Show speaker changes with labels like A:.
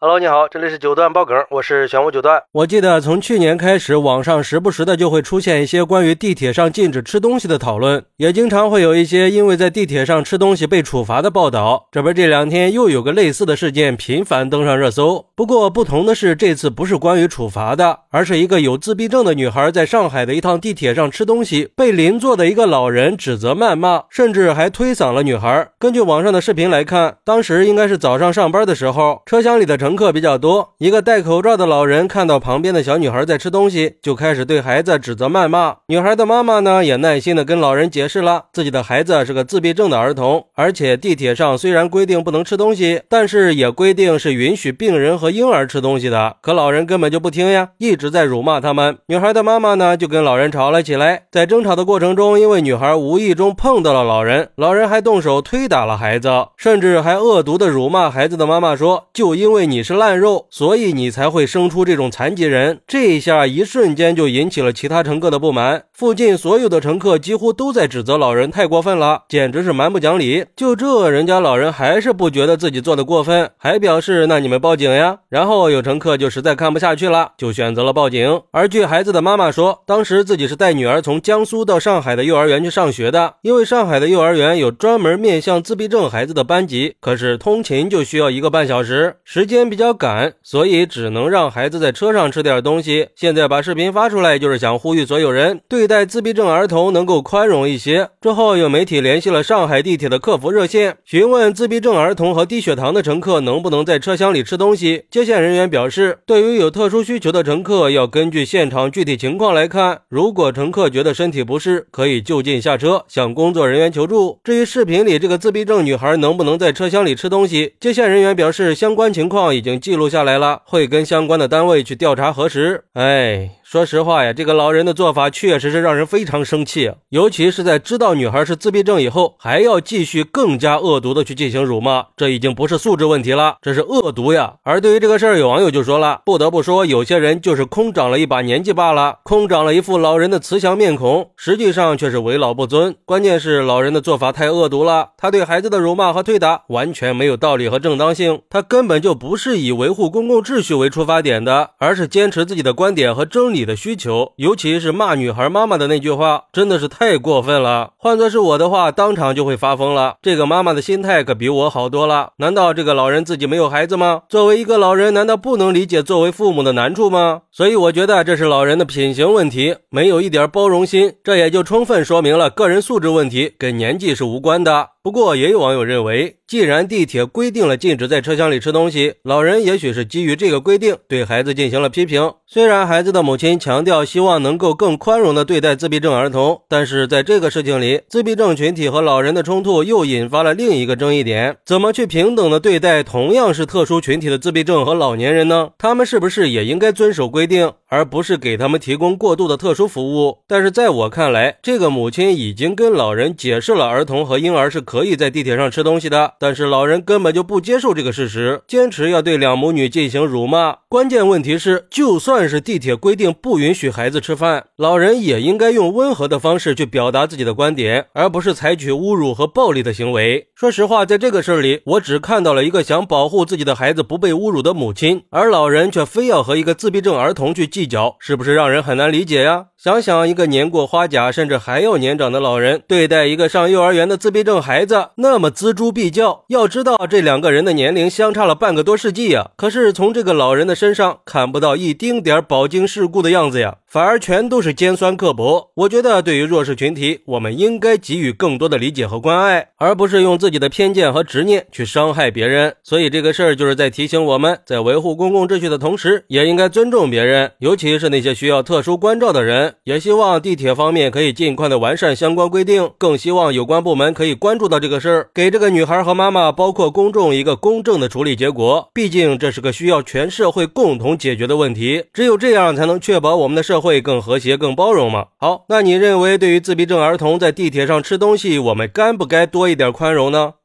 A: Hello，你好，这里是九段爆梗，我是玄武九段。我记得从去年开始，网上时不时的就会出现一些关于地铁上禁止吃东西的讨论，也经常会有一些因为在地铁上吃东西被处罚的报道。这不，这两天又有个类似的事件频繁登上热搜。不过不同的是，这次不是关于处罚的，而是一个有自闭症的女孩在上海的一趟地铁上吃东西，被邻座的一个老人指责谩骂，甚至还推搡了女孩。根据网上的视频来看，当时应该是早上上班的时候，车厢里的乘。乘客比较多，一个戴口罩的老人看到旁边的小女孩在吃东西，就开始对孩子指责谩骂。女孩的妈妈呢，也耐心的跟老人解释了，自己的孩子是个自闭症的儿童，而且地铁上虽然规定不能吃东西，但是也规定是允许病人和婴儿吃东西的。可老人根本就不听呀，一直在辱骂他们。女孩的妈妈呢，就跟老人吵了起来。在争吵的过程中，因为女孩无意中碰到了老人，老人还动手推打了孩子，甚至还恶毒的辱骂孩子的妈妈说：“就因为你。”你是烂肉，所以你才会生出这种残疾人。这一下一瞬间就引起了其他乘客的不满。附近所有的乘客几乎都在指责老人太过分了，简直是蛮不讲理。就这，人家老人还是不觉得自己做的过分，还表示那你们报警呀。然后有乘客就实在看不下去了，就选择了报警。而据孩子的妈妈说，当时自己是带女儿从江苏到上海的幼儿园去上学的，因为上海的幼儿园有专门面向自闭症孩子的班级，可是通勤就需要一个半小时，时间。比较赶，所以只能让孩子在车上吃点东西。现在把视频发出来，就是想呼吁所有人对待自闭症儿童能够宽容一些。之后有媒体联系了上海地铁的客服热线，询问自闭症儿童和低血糖的乘客能不能在车厢里吃东西。接线人员表示，对于有特殊需求的乘客，要根据现场具体情况来看。如果乘客觉得身体不适，可以就近下车向工作人员求助。至于视频里这个自闭症女孩能不能在车厢里吃东西，接线人员表示，相关情况。已经记录下来了，会跟相关的单位去调查核实。哎。说实话呀，这个老人的做法确实是让人非常生气，尤其是在知道女孩是自闭症以后，还要继续更加恶毒的去进行辱骂，这已经不是素质问题了，这是恶毒呀。而对于这个事儿，有网友就说了，不得不说，有些人就是空长了一把年纪罢了，空长了一副老人的慈祥面孔，实际上却是为老不尊。关键是老人的做法太恶毒了，他对孩子的辱骂和推打完全没有道理和正当性，他根本就不是是以维护公共秩序为出发点的，而是坚持自己的观点和真理。的需求，尤其是骂女孩妈妈的那句话，真的是太过分了。换作是我的话，当场就会发疯了。这个妈妈的心态可比我好多了。难道这个老人自己没有孩子吗？作为一个老人，难道不能理解作为父母的难处吗？所以我觉得这是老人的品行问题，没有一点包容心。这也就充分说明了个人素质问题跟年纪是无关的。不过，也有网友认为，既然地铁规定了禁止在车厢里吃东西，老人也许是基于这个规定对孩子进行了批评。虽然孩子的母亲强调希望能够更宽容地对待自闭症儿童，但是在这个事情里，自闭症群体和老人的冲突又引发了另一个争议点：怎么去平等地对待同样是特殊群体的自闭症和老年人呢？他们是不是也应该遵守规定，而不是给他们提供过度的特殊服务？但是在我看来，这个母亲已经跟老人解释了儿童和婴儿是可。以在地铁上吃东西的，但是老人根本就不接受这个事实，坚持要对两母女进行辱骂。关键问题是，就算是地铁规定不允许孩子吃饭，老人也应该用温和的方式去表达自己的观点，而不是采取侮辱和暴力的行为。说实话，在这个事儿里，我只看到了一个想保护自己的孩子不被侮辱的母亲，而老人却非要和一个自闭症儿童去计较，是不是让人很难理解呀？想想一个年过花甲甚至还要年长的老人对待一个上幼儿园的自闭症孩子那么锱铢必较，要知道这两个人的年龄相差了半个多世纪呀。可是从这个老人的身上看不到一丁点饱经世故的样子呀，反而全都是尖酸刻薄。我觉得对于弱势群体，我们应该给予更多的理解和关爱，而不是用自己的偏见和执念去伤害别人。所以这个事儿就是在提醒我们在维护公共秩序的同时，也应该尊重别人，尤其是那些需要特殊关照的人也希望地铁方面可以尽快的完善相关规定，更希望有关部门可以关注到这个事儿，给这个女孩和妈妈，包括公众一个公正的处理结果。毕竟这是个需要全社会共同解决的问题，只有这样才能确保我们的社会更和谐、更包容嘛。好，那你认为对于自闭症儿童在地铁上吃东西，我们该不该多一点宽容呢？